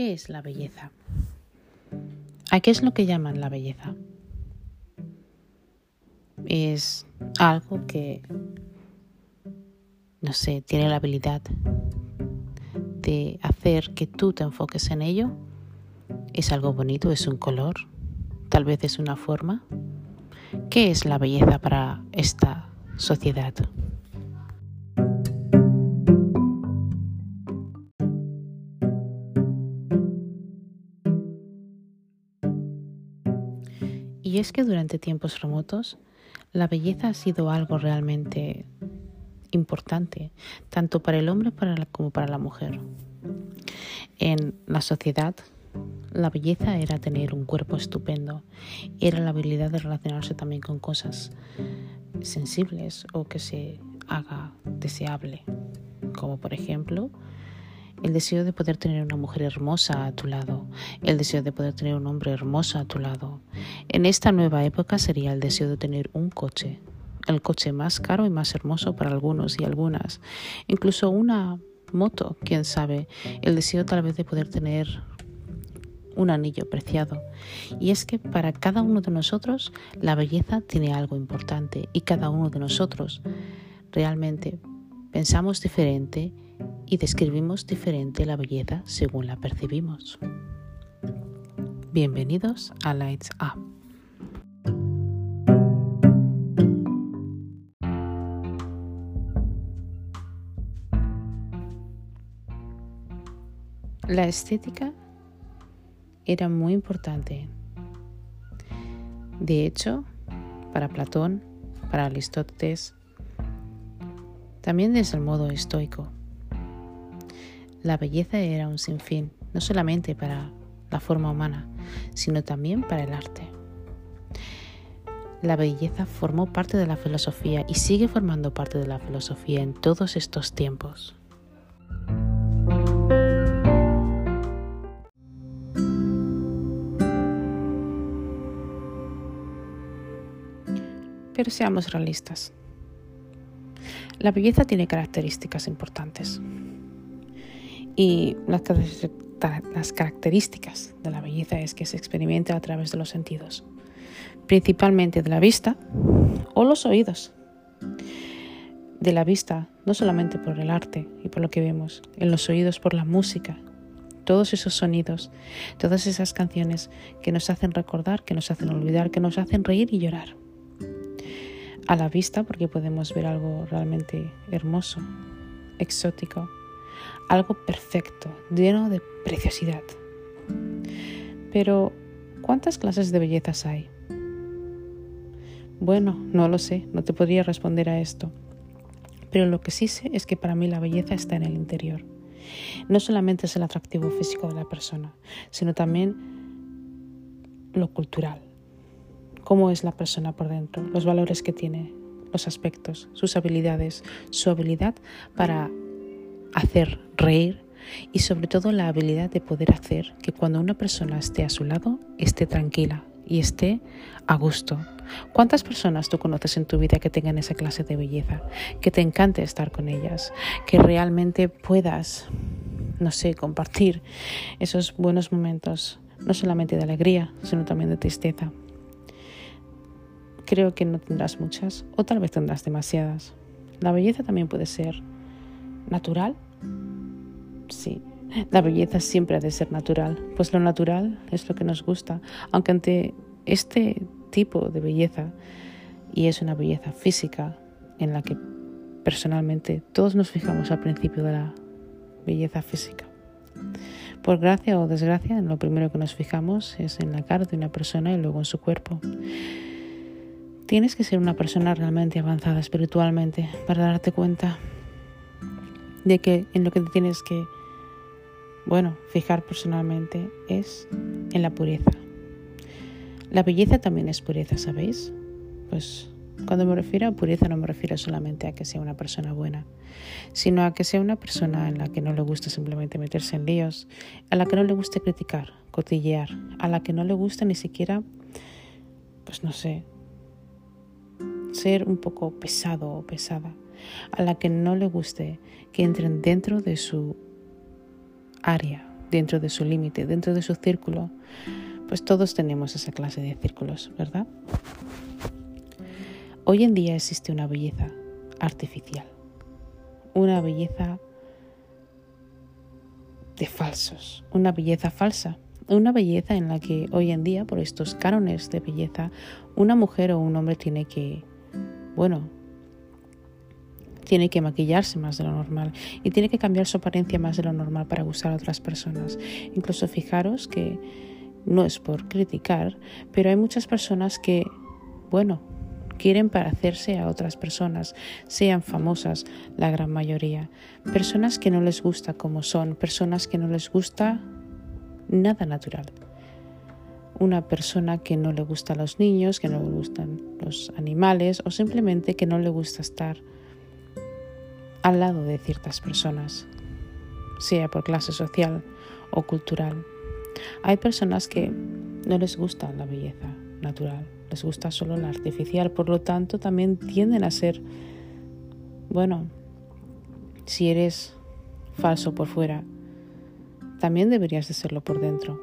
¿Qué es la belleza? ¿A qué es lo que llaman la belleza? Es algo que, no sé, tiene la habilidad de hacer que tú te enfoques en ello. Es algo bonito, es un color, tal vez es una forma. ¿Qué es la belleza para esta sociedad? Y es que durante tiempos remotos la belleza ha sido algo realmente importante, tanto para el hombre como para la mujer. En la sociedad, la belleza era tener un cuerpo estupendo, era la habilidad de relacionarse también con cosas sensibles o que se haga deseable, como por ejemplo el deseo de poder tener una mujer hermosa a tu lado, el deseo de poder tener un hombre hermoso a tu lado. En esta nueva época sería el deseo de tener un coche, el coche más caro y más hermoso para algunos y algunas, incluso una moto, quién sabe, el deseo tal vez de poder tener un anillo preciado. Y es que para cada uno de nosotros la belleza tiene algo importante y cada uno de nosotros realmente pensamos diferente y describimos diferente la belleza según la percibimos. Bienvenidos a Lights Up. La estética era muy importante. De hecho, para Platón, para Aristóteles, también desde el modo estoico, la belleza era un sinfín, no solamente para la forma humana, sino también para el arte. La belleza formó parte de la filosofía y sigue formando parte de la filosofía en todos estos tiempos. Pero seamos realistas. La belleza tiene características importantes. Y las, características de la belleza es que se experimenta a través de los sentidos, principalmente de la vista o los oídos. De la vista, no solamente por el arte y por lo que vemos, en los oídos por la música, todos esos sonidos, todas esas canciones que nos hacen recordar, que nos hacen olvidar, que nos hacen reír y llorar. A la vista porque podemos ver algo realmente hermoso, exótico, algo perfecto, lleno de preciosidad. Pero, ¿cuántas clases de bellezas hay? Bueno, no lo sé, no te podría responder a esto. Pero lo que sí sé es que para mí la belleza está en el interior. No solamente es el atractivo físico de la persona, sino también lo cultural. Cómo es la persona por dentro, los valores que tiene, los aspectos, sus habilidades, su habilidad para hacer reír y sobre todo la habilidad de poder hacer que cuando una persona esté a su lado esté tranquila y esté a gusto. ¿Cuántas personas tú conoces en tu vida que tengan esa clase de belleza? Que te encante estar con ellas, que realmente puedas, no sé, compartir esos buenos momentos, no solamente de alegría, sino también de tristeza. Creo que no tendrás muchas o tal vez tendrás demasiadas. La belleza también puede ser natural? Sí, la belleza siempre ha de ser natural, pues lo natural es lo que nos gusta, aunque ante este tipo de belleza, y es una belleza física en la que personalmente todos nos fijamos al principio de la belleza física. Por gracia o desgracia, lo primero que nos fijamos es en la cara de una persona y luego en su cuerpo. Tienes que ser una persona realmente avanzada espiritualmente para darte cuenta de que en lo que te tienes que, bueno, fijar personalmente es en la pureza. La belleza también es pureza, ¿sabéis? Pues cuando me refiero a pureza no me refiero solamente a que sea una persona buena, sino a que sea una persona en la que no le gusta simplemente meterse en líos, a la que no le guste criticar, cotillear, a la que no le gusta ni siquiera, pues no sé, ser un poco pesado o pesada a la que no le guste que entren dentro de su área, dentro de su límite, dentro de su círculo, pues todos tenemos esa clase de círculos, ¿verdad? Hoy en día existe una belleza artificial, una belleza de falsos, una belleza falsa, una belleza en la que hoy en día, por estos cánones de belleza, una mujer o un hombre tiene que, bueno, tiene que maquillarse más de lo normal y tiene que cambiar su apariencia más de lo normal para gustar a otras personas. Incluso fijaros que no es por criticar, pero hay muchas personas que, bueno, quieren parecerse a otras personas, sean famosas la gran mayoría. Personas que no les gusta como son, personas que no les gusta nada natural. Una persona que no le gusta a los niños, que no le gustan los animales o simplemente que no le gusta estar al lado de ciertas personas, sea por clase social o cultural. Hay personas que no les gusta la belleza natural, les gusta solo la artificial, por lo tanto también tienden a ser, bueno, si eres falso por fuera, también deberías de serlo por dentro.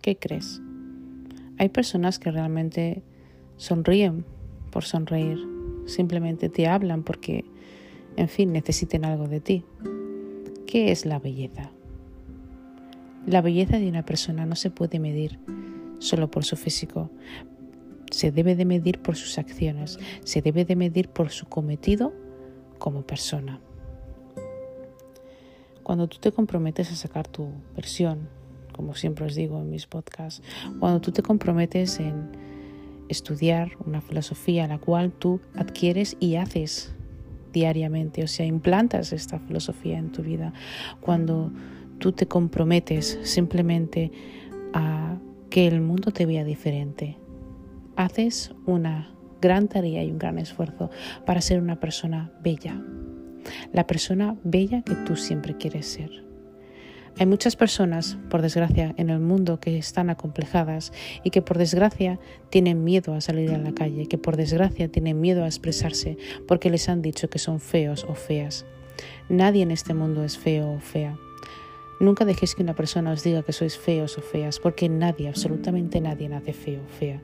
¿Qué crees? Hay personas que realmente sonríen por sonreír, simplemente te hablan porque, en fin, necesiten algo de ti. ¿Qué es la belleza? La belleza de una persona no se puede medir solo por su físico, se debe de medir por sus acciones, se debe de medir por su cometido como persona. Cuando tú te comprometes a sacar tu versión, como siempre os digo en mis podcasts, cuando tú te comprometes en estudiar una filosofía la cual tú adquieres y haces diariamente, o sea, implantas esta filosofía en tu vida, cuando tú te comprometes simplemente a que el mundo te vea diferente, haces una gran tarea y un gran esfuerzo para ser una persona bella, la persona bella que tú siempre quieres ser. Hay muchas personas, por desgracia, en el mundo que están acomplejadas y que por desgracia tienen miedo a salir a la calle, que por desgracia tienen miedo a expresarse porque les han dicho que son feos o feas. Nadie en este mundo es feo o fea. Nunca dejéis que una persona os diga que sois feos o feas, porque nadie, absolutamente nadie nace feo o fea.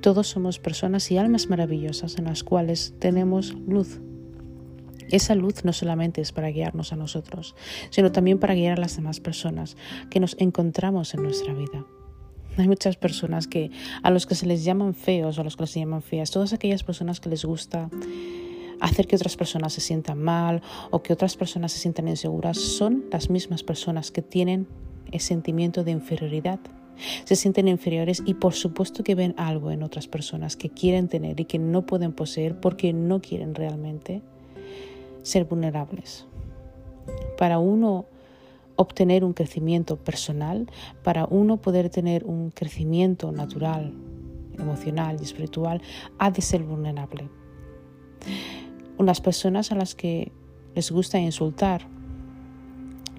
Todos somos personas y almas maravillosas en las cuales tenemos luz. Esa luz no solamente es para guiarnos a nosotros, sino también para guiar a las demás personas que nos encontramos en nuestra vida. Hay muchas personas que a los que se les llaman feos o a los que se llaman feas, todas aquellas personas que les gusta hacer que otras personas se sientan mal o que otras personas se sientan inseguras son las mismas personas que tienen el sentimiento de inferioridad. Se sienten inferiores y por supuesto que ven algo en otras personas que quieren tener y que no pueden poseer porque no quieren realmente ser vulnerables. Para uno obtener un crecimiento personal, para uno poder tener un crecimiento natural, emocional y espiritual, ha de ser vulnerable unas personas a las que les gusta insultar,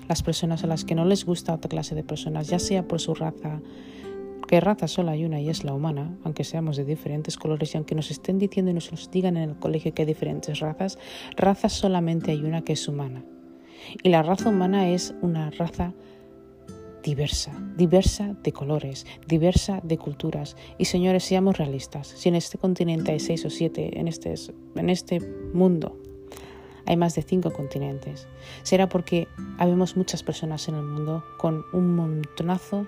las personas a las que no les gusta otra clase de personas, ya sea por su raza, que raza solo hay una y es la humana, aunque seamos de diferentes colores y aunque nos estén diciendo y nos digan en el colegio que hay diferentes razas, raza solamente hay una que es humana. Y la raza humana es una raza diversa, diversa de colores, diversa de culturas. Y señores, seamos realistas, si en este continente hay seis o siete, en este, en este mundo hay más de cinco continentes, será porque habemos muchas personas en el mundo con un montonazo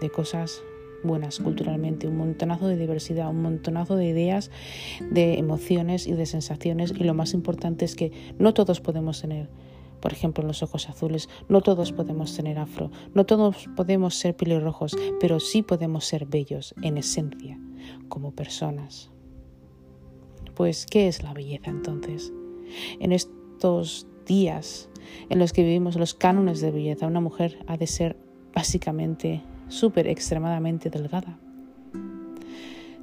de cosas buenas culturalmente, un montonazo de diversidad, un montonazo de ideas, de emociones y de sensaciones y lo más importante es que no todos podemos tener por ejemplo, los ojos azules. No todos podemos tener afro, no todos podemos ser pelirrojos, pero sí podemos ser bellos en esencia, como personas. Pues, ¿qué es la belleza entonces? En estos días en los que vivimos los cánones de belleza, una mujer ha de ser básicamente súper extremadamente delgada.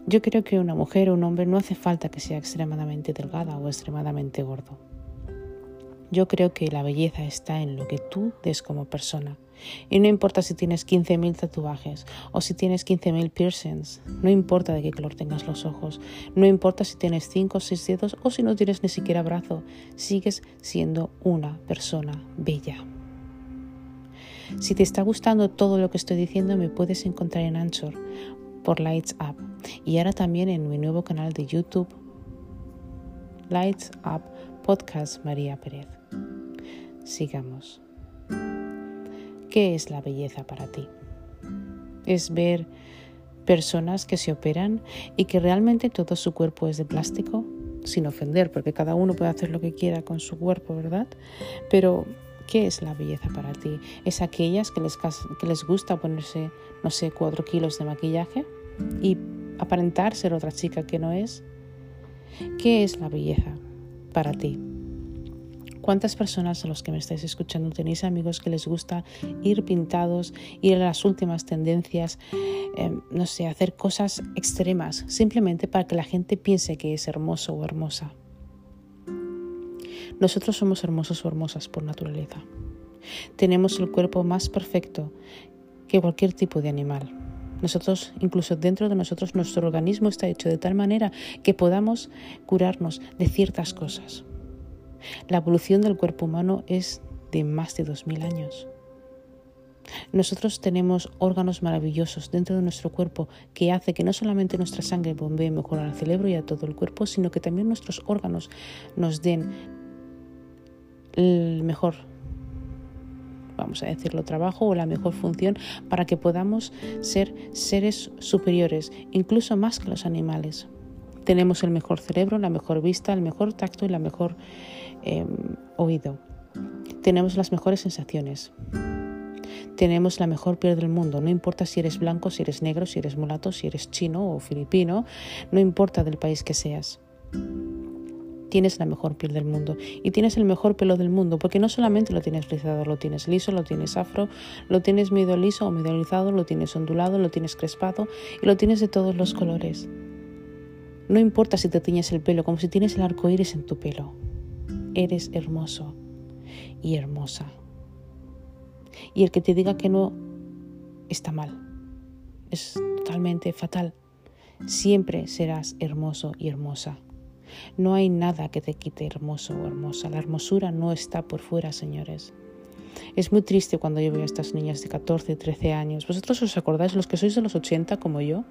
Yo creo que una mujer o un hombre no hace falta que sea extremadamente delgada o extremadamente gordo. Yo creo que la belleza está en lo que tú des como persona. Y no importa si tienes 15.000 tatuajes o si tienes 15.000 piercings, no importa de qué color tengas los ojos, no importa si tienes 5 o 6 dedos o si no tienes ni siquiera brazo, sigues siendo una persona bella. Si te está gustando todo lo que estoy diciendo, me puedes encontrar en Anchor por Lights Up y ahora también en mi nuevo canal de YouTube, Lights Up Podcast María Pérez. Sigamos. ¿Qué es la belleza para ti? Es ver personas que se operan y que realmente todo su cuerpo es de plástico, sin ofender, porque cada uno puede hacer lo que quiera con su cuerpo, ¿verdad? Pero, ¿qué es la belleza para ti? ¿Es aquellas que les, que les gusta ponerse, no sé, cuatro kilos de maquillaje y aparentar ser otra chica que no es? ¿Qué es la belleza para ti? ¿Cuántas personas a los que me estáis escuchando tenéis amigos que les gusta ir pintados, ir a las últimas tendencias, em, no sé, hacer cosas extremas, simplemente para que la gente piense que es hermoso o hermosa? Nosotros somos hermosos o hermosas por naturaleza. Tenemos el cuerpo más perfecto que cualquier tipo de animal. Nosotros, incluso dentro de nosotros, nuestro organismo está hecho de tal manera que podamos curarnos de ciertas cosas. La evolución del cuerpo humano es de más de 2.000 años. Nosotros tenemos órganos maravillosos dentro de nuestro cuerpo que hace que no solamente nuestra sangre bombee mejor al cerebro y a todo el cuerpo, sino que también nuestros órganos nos den el mejor, vamos a decirlo, trabajo o la mejor función para que podamos ser seres superiores, incluso más que los animales. Tenemos el mejor cerebro, la mejor vista, el mejor tacto y la mejor Em, oído. Tenemos las mejores sensaciones. Tenemos la mejor piel del mundo. No importa si eres blanco, si eres negro, si eres mulato, si eres chino o filipino. No importa del país que seas. Tienes la mejor piel del mundo y tienes el mejor pelo del mundo porque no solamente lo tienes rizado, lo tienes liso, lo tienes afro, lo tienes medio liso o medio rizado, lo tienes ondulado, lo tienes crespado y lo tienes de todos los colores. No importa si te tiñes el pelo, como si tienes el arco iris en tu pelo eres hermoso y hermosa. Y el que te diga que no está mal. Es totalmente fatal. Siempre serás hermoso y hermosa. No hay nada que te quite hermoso o hermosa. La hermosura no está por fuera, señores. Es muy triste cuando yo veo a estas niñas de 14, 13 años. ¿Vosotros os acordáis, los que sois de los 80 como yo?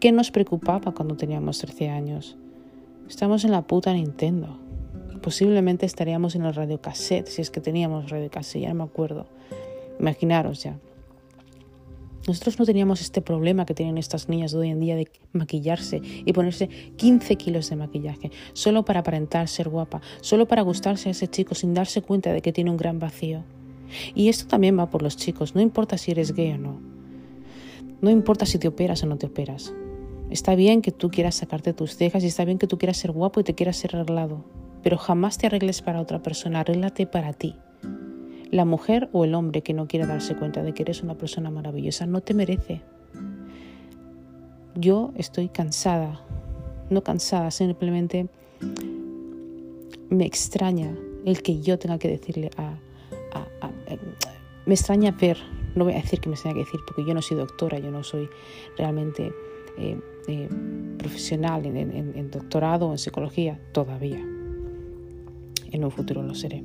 ¿Qué nos preocupaba cuando teníamos 13 años? Estamos en la puta Nintendo posiblemente estaríamos en el radiocassette, si es que teníamos radiocassette, ya no me acuerdo. Imaginaros ya. Nosotros no teníamos este problema que tienen estas niñas de hoy en día de maquillarse y ponerse 15 kilos de maquillaje, solo para aparentar ser guapa, solo para gustarse a ese chico sin darse cuenta de que tiene un gran vacío. Y esto también va por los chicos, no importa si eres gay o no. No importa si te operas o no te operas. Está bien que tú quieras sacarte tus cejas y está bien que tú quieras ser guapo y te quieras ser arreglado pero jamás te arregles para otra persona, arréglate para ti. La mujer o el hombre que no quiera darse cuenta de que eres una persona maravillosa no te merece. Yo estoy cansada, no cansada, simplemente me extraña el que yo tenga que decirle a... me extraña ver, no voy a decir que me tenga que decir porque yo no soy doctora, yo no soy realmente eh, eh, profesional en, en doctorado o en psicología todavía en un futuro lo seré.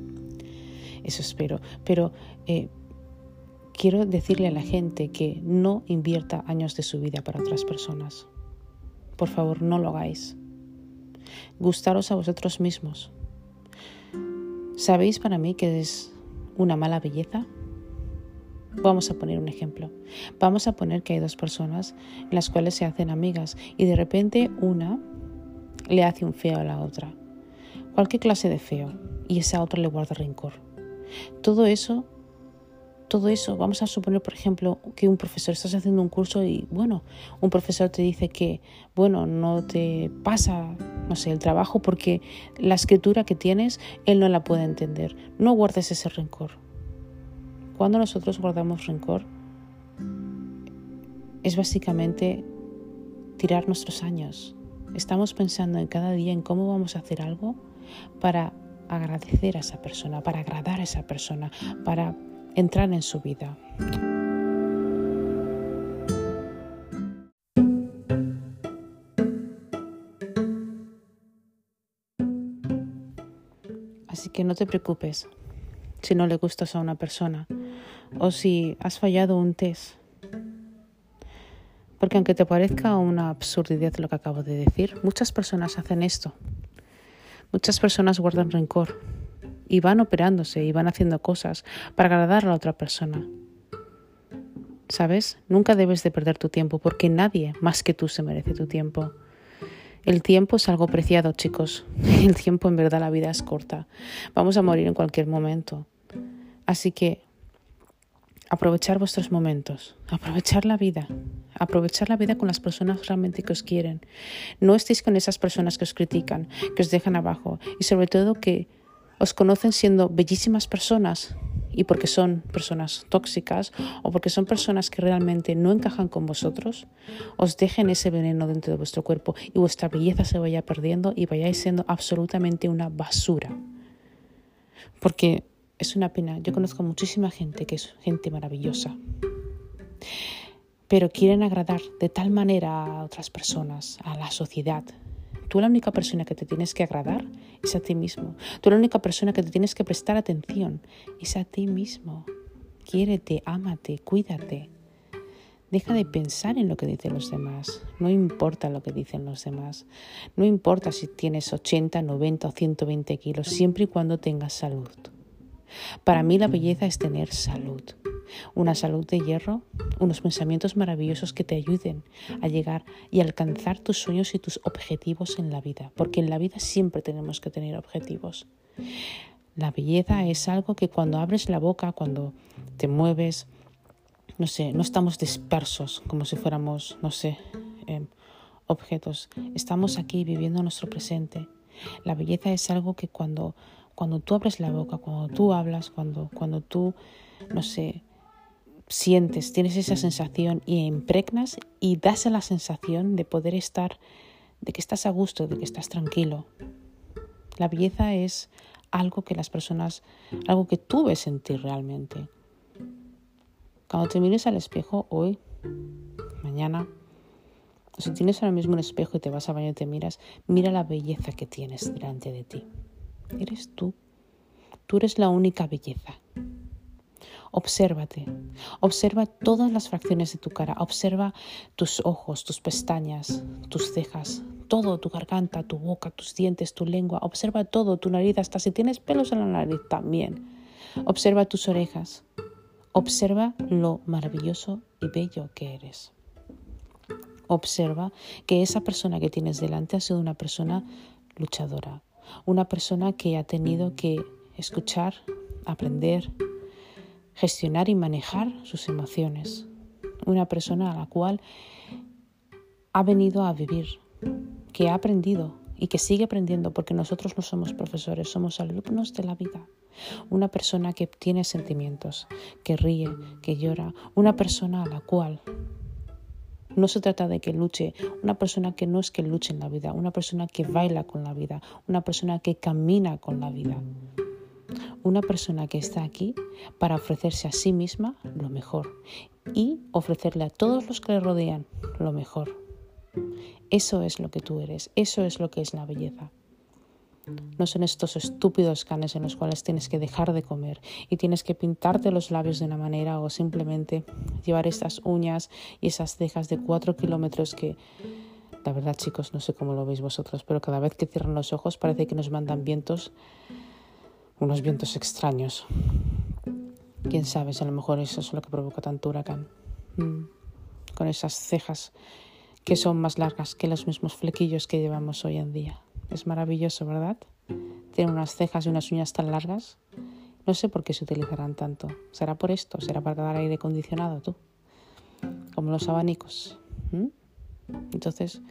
Eso espero. Pero eh, quiero decirle a la gente que no invierta años de su vida para otras personas. Por favor, no lo hagáis. Gustaros a vosotros mismos. ¿Sabéis para mí que es una mala belleza? Vamos a poner un ejemplo. Vamos a poner que hay dos personas en las cuales se hacen amigas y de repente una le hace un feo a la otra cualquier clase de feo, y esa otra le guarda rencor. Todo eso, todo eso, vamos a suponer, por ejemplo, que un profesor, estás haciendo un curso y, bueno, un profesor te dice que, bueno, no te pasa, no sé, el trabajo porque la escritura que tienes, él no la puede entender. No guardes ese rencor. Cuando nosotros guardamos rencor, es básicamente tirar nuestros años. Estamos pensando en cada día en cómo vamos a hacer algo para agradecer a esa persona, para agradar a esa persona, para entrar en su vida. Así que no te preocupes si no le gustas a una persona, o si has fallado un test. Porque aunque te parezca una absurdidad lo que acabo de decir, muchas personas hacen esto. Muchas personas guardan rencor y van operándose y van haciendo cosas para agradar a la otra persona. ¿Sabes? Nunca debes de perder tu tiempo porque nadie más que tú se merece tu tiempo. El tiempo es algo preciado, chicos. El tiempo en verdad la vida es corta. Vamos a morir en cualquier momento. Así que aprovechar vuestros momentos, aprovechar la vida, aprovechar la vida con las personas realmente que os quieren. No estéis con esas personas que os critican, que os dejan abajo y sobre todo que os conocen siendo bellísimas personas y porque son personas tóxicas o porque son personas que realmente no encajan con vosotros, os dejen ese veneno dentro de vuestro cuerpo y vuestra belleza se vaya perdiendo y vayáis siendo absolutamente una basura. Porque es una pena, yo conozco muchísima gente que es gente maravillosa, pero quieren agradar de tal manera a otras personas, a la sociedad, Tú la única persona que te tienes que agradar es a ti mismo. Tú la única persona que te tienes que prestar atención es a ti mismo. Quiérete, ámate, cuídate. Deja de pensar en lo que dicen los demás. No importa lo que dicen los demás. No importa si tienes 80, 90 o 120 kilos, siempre y cuando tengas salud. Para mí la belleza es tener salud una salud de hierro, unos pensamientos maravillosos que te ayuden a llegar y alcanzar tus sueños y tus objetivos en la vida, porque en la vida siempre tenemos que tener objetivos. La belleza es algo que cuando abres la boca, cuando te mueves, no sé, no estamos dispersos como si fuéramos, no sé, em, objetos. Estamos aquí viviendo nuestro presente. La belleza es algo que cuando, cuando tú abres la boca, cuando tú hablas, cuando, cuando tú, no sé, sientes, tienes esa sensación y impregnas y das la sensación de poder estar, de que estás a gusto, de que estás tranquilo. La belleza es algo que las personas, algo que tú ves en realmente. Cuando te mires al espejo hoy, mañana, o si tienes ahora mismo un espejo y te vas a bañar y te miras, mira la belleza que tienes delante de ti. Eres tú. Tú eres la única belleza. Obsérvate, observa todas las fracciones de tu cara, observa tus ojos, tus pestañas, tus cejas, todo, tu garganta, tu boca, tus dientes, tu lengua, observa todo, tu nariz, hasta si tienes pelos en la nariz también. Observa tus orejas, observa lo maravilloso y bello que eres. Observa que esa persona que tienes delante ha sido una persona luchadora, una persona que ha tenido que escuchar, aprender, gestionar y manejar sus emociones. Una persona a la cual ha venido a vivir, que ha aprendido y que sigue aprendiendo porque nosotros no somos profesores, somos alumnos de la vida. Una persona que tiene sentimientos, que ríe, que llora, una persona a la cual no se trata de que luche, una persona que no es que luche en la vida, una persona que baila con la vida, una persona que camina con la vida una persona que está aquí para ofrecerse a sí misma lo mejor y ofrecerle a todos los que le rodean lo mejor. Eso es lo que tú eres, eso es lo que es la belleza. No son estos estúpidos canes en los cuales tienes que dejar de comer y tienes que pintarte los labios de una manera o simplemente llevar estas uñas y esas cejas de cuatro kilómetros que, la verdad chicos, no sé cómo lo veis vosotros, pero cada vez que cierran los ojos parece que nos mandan vientos unos vientos extraños. Quién sabe, a lo mejor eso es lo que provoca tanto huracán. Mm. Con esas cejas que son más largas que los mismos flequillos que llevamos hoy en día. Es maravilloso, ¿verdad? Tiene unas cejas y unas uñas tan largas. No sé por qué se utilizarán tanto. ¿Será por esto? ¿Será para dar aire acondicionado tú? Como los abanicos. Entonces,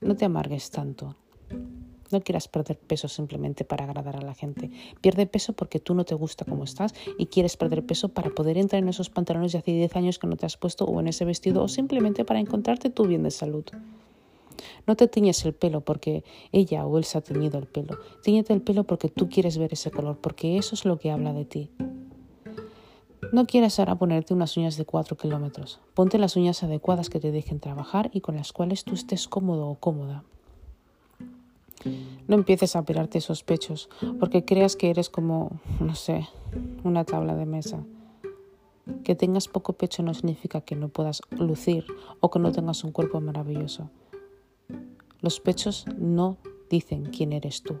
no te amargues tanto. No quieras perder peso simplemente para agradar a la gente. Pierde peso porque tú no te gusta como estás y quieres perder peso para poder entrar en esos pantalones de hace 10 años que no te has puesto o en ese vestido o simplemente para encontrarte tú bien de salud. No te tiñes el pelo porque ella o él se ha teñido el pelo. Tíñete el pelo porque tú quieres ver ese color, porque eso es lo que habla de ti. No quieras ahora ponerte unas uñas de 4 kilómetros. Ponte las uñas adecuadas que te dejen trabajar y con las cuales tú estés cómodo o cómoda. No empieces a operarte esos pechos porque creas que eres como, no sé, una tabla de mesa. Que tengas poco pecho no significa que no puedas lucir o que no tengas un cuerpo maravilloso. Los pechos no dicen quién eres tú.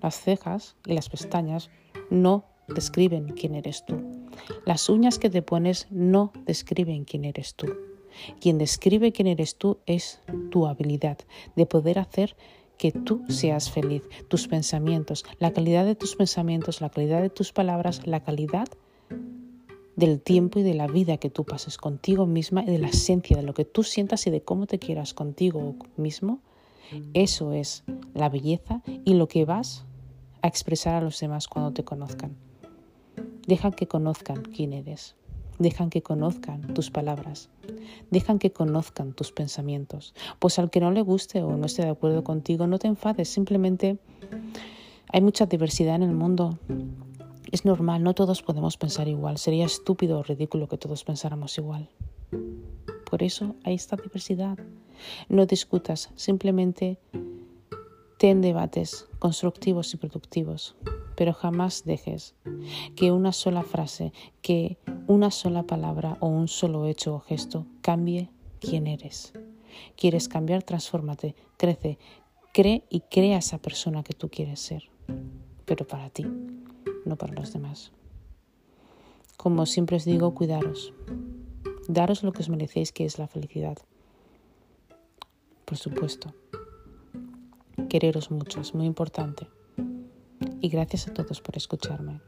Las cejas y las pestañas no describen quién eres tú. Las uñas que te pones no describen quién eres tú. Quien describe quién eres tú es tu habilidad de poder hacer que tú seas feliz, tus pensamientos, la calidad de tus pensamientos, la calidad de tus palabras, la calidad del tiempo y de la vida que tú pases contigo misma y de la esencia de lo que tú sientas y de cómo te quieras contigo mismo. Eso es la belleza y lo que vas a expresar a los demás cuando te conozcan. Dejan que conozcan quién eres. Dejan que conozcan tus palabras. Dejan que conozcan tus pensamientos. Pues al que no le guste o no esté de acuerdo contigo, no te enfades. Simplemente hay mucha diversidad en el mundo. Es normal, no todos podemos pensar igual. Sería estúpido o ridículo que todos pensáramos igual. Por eso hay esta diversidad. No discutas, simplemente ten debates constructivos y productivos pero jamás dejes que una sola frase, que una sola palabra o un solo hecho o gesto cambie quién eres. ¿Quieres cambiar? Transfórmate, crece, cree y crea esa persona que tú quieres ser, pero para ti, no para los demás. Como siempre os digo, cuidaros, daros lo que os merecéis, que es la felicidad. Por supuesto, quereros mucho, es muy importante y gracias a todos por escucharme.